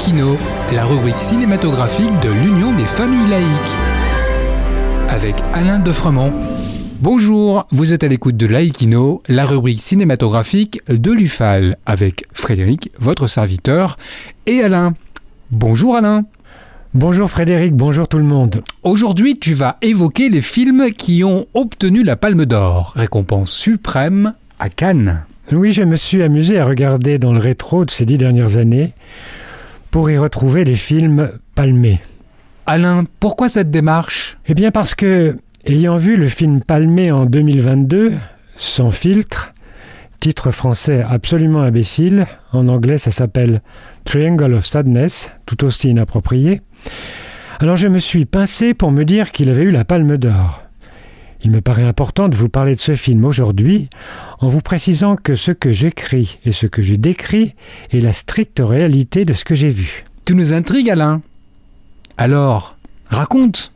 Laïkino, la rubrique cinématographique de l'Union des familles laïques. Avec Alain Defremont. Bonjour, vous êtes à l'écoute de Laïkino, la rubrique cinématographique de l'UFAL, avec Frédéric, votre serviteur, et Alain. Bonjour Alain. Bonjour Frédéric, bonjour tout le monde. Aujourd'hui, tu vas évoquer les films qui ont obtenu la Palme d'Or, récompense suprême à Cannes. Oui, je me suis amusé à regarder dans le rétro de ces dix dernières années pour y retrouver les films palmés. Alain, pourquoi cette démarche? Eh bien parce que, ayant vu le film palmé en 2022, Sans filtre, titre français absolument imbécile, en anglais ça s'appelle Triangle of Sadness, tout aussi inapproprié, alors je me suis pincé pour me dire qu'il avait eu la palme d'or. Il me paraît important de vous parler de ce film aujourd'hui en vous précisant que ce que j'écris et ce que je décris est la stricte réalité de ce que j'ai vu. Tu nous intrigues Alain. Alors, raconte.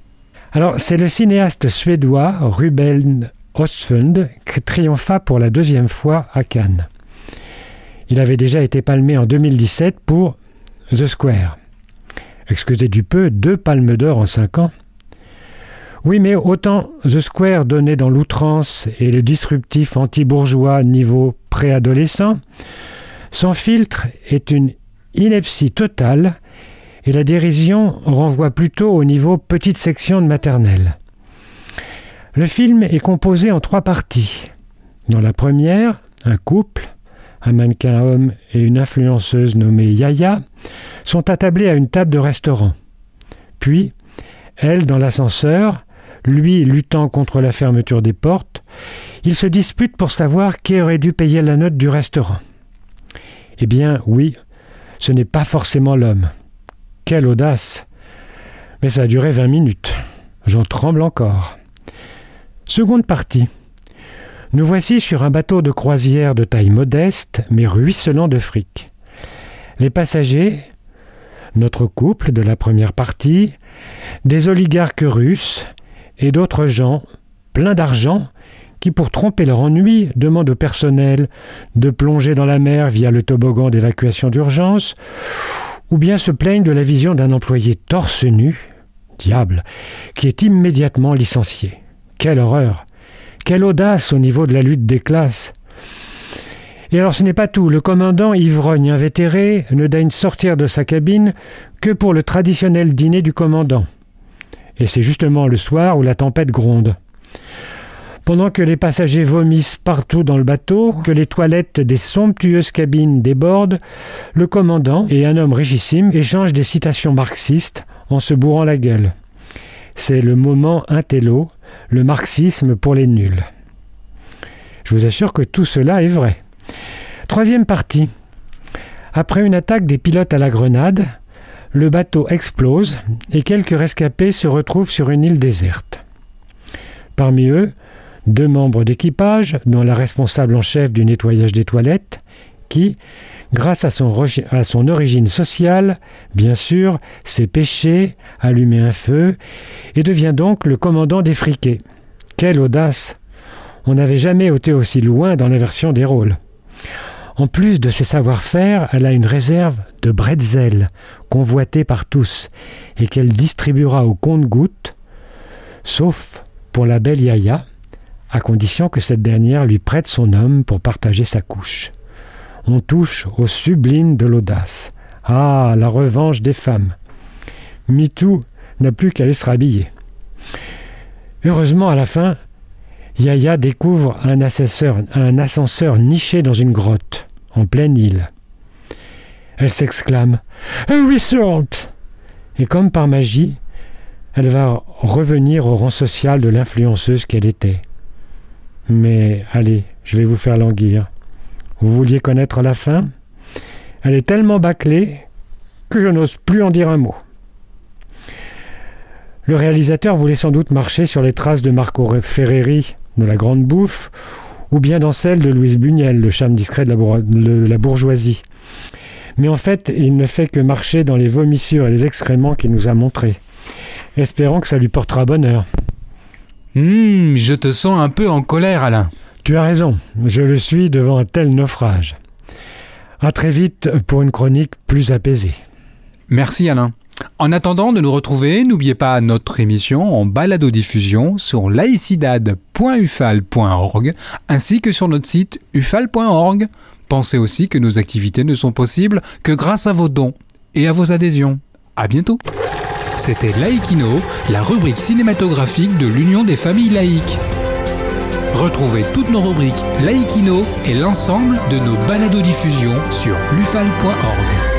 Alors, c'est le cinéaste suédois Ruben Östlund qui triompha pour la deuxième fois à Cannes. Il avait déjà été palmé en 2017 pour The Square. Excusez du peu, deux palmes d'or en cinq ans. Oui, mais autant The Square donnait dans l'outrance et le disruptif anti-bourgeois niveau préadolescent, Sans filtre est une ineptie totale et la dérision renvoie plutôt au niveau petite section de maternelle. Le film est composé en trois parties. Dans la première, un couple, un mannequin homme et une influenceuse nommée Yaya, sont attablés à une table de restaurant. Puis, elle dans l'ascenseur, lui luttant contre la fermeture des portes, ils se disputent pour savoir qui aurait dû payer la note du restaurant. Eh bien, oui, ce n'est pas forcément l'homme. Quelle audace Mais ça a duré vingt minutes. J'en tremble encore. Seconde partie. Nous voici sur un bateau de croisière de taille modeste, mais ruisselant de fric. Les passagers, notre couple de la première partie, des oligarques russes et d'autres gens, pleins d'argent, qui, pour tromper leur ennui, demandent au personnel de plonger dans la mer via le toboggan d'évacuation d'urgence, ou bien se plaignent de la vision d'un employé torse nu, diable, qui est immédiatement licencié. Quelle horreur Quelle audace au niveau de la lutte des classes et alors ce n'est pas tout, le commandant ivrogne invétéré ne daigne sortir de sa cabine que pour le traditionnel dîner du commandant. Et c'est justement le soir où la tempête gronde. Pendant que les passagers vomissent partout dans le bateau, que les toilettes des somptueuses cabines débordent, le commandant et un homme richissime échangent des citations marxistes en se bourrant la gueule. C'est le moment intello, le marxisme pour les nuls. Je vous assure que tout cela est vrai. Troisième partie. Après une attaque des pilotes à la grenade, le bateau explose et quelques rescapés se retrouvent sur une île déserte. Parmi eux, deux membres d'équipage, dont la responsable en chef du nettoyage des toilettes, qui, grâce à son, origine sociale, bien sûr, s'est pêché, allumé un feu, et devient donc le commandant des friquets. Quelle audace On n'avait jamais été aussi loin dans l'inversion des rôles. En plus de ses savoir-faire, elle a une réserve de bretzel, convoitée par tous, et qu'elle distribuera au compte-gouttes, sauf pour la belle Yaya, à condition que cette dernière lui prête son homme pour partager sa couche. On touche au sublime de l'audace. Ah, la revanche des femmes. MeToo n'a plus qu'à aller se rhabiller. Heureusement, à la fin, Yaya découvre un ascenseur niché dans une grotte, en pleine île. Elle s'exclame Un resort Et comme par magie, elle va revenir au rang social de l'influenceuse qu'elle était. Mais allez, je vais vous faire languir. Vous vouliez connaître la fin? Elle est tellement bâclée que je n'ose plus en dire un mot. Le réalisateur voulait sans doute marcher sur les traces de Marco Ferreri de la Grande Bouffe, ou bien dans celle de Louise Bugnel, le charme discret de la, bourgeoisie. Mais en fait, il ne fait que marcher dans les vomissures et les excréments qu'il nous a montrés. Espérons que ça lui portera bonheur. Hum, je te sens un peu en colère, Alain. Tu as raison, je le suis devant un tel naufrage. À très vite pour une chronique plus apaisée. Merci Alain. En attendant de nous retrouver, n'oubliez pas notre émission en balado-diffusion sur laicidad.ufal.org ainsi que sur notre site ufal.org. Pensez aussi que nos activités ne sont possibles que grâce à vos dons et à vos adhésions. À bientôt. C'était Laïkino, la rubrique cinématographique de l'Union des familles laïques. Retrouvez toutes nos rubriques Laïkino et l'ensemble de nos balados diffusions sur lufal.org.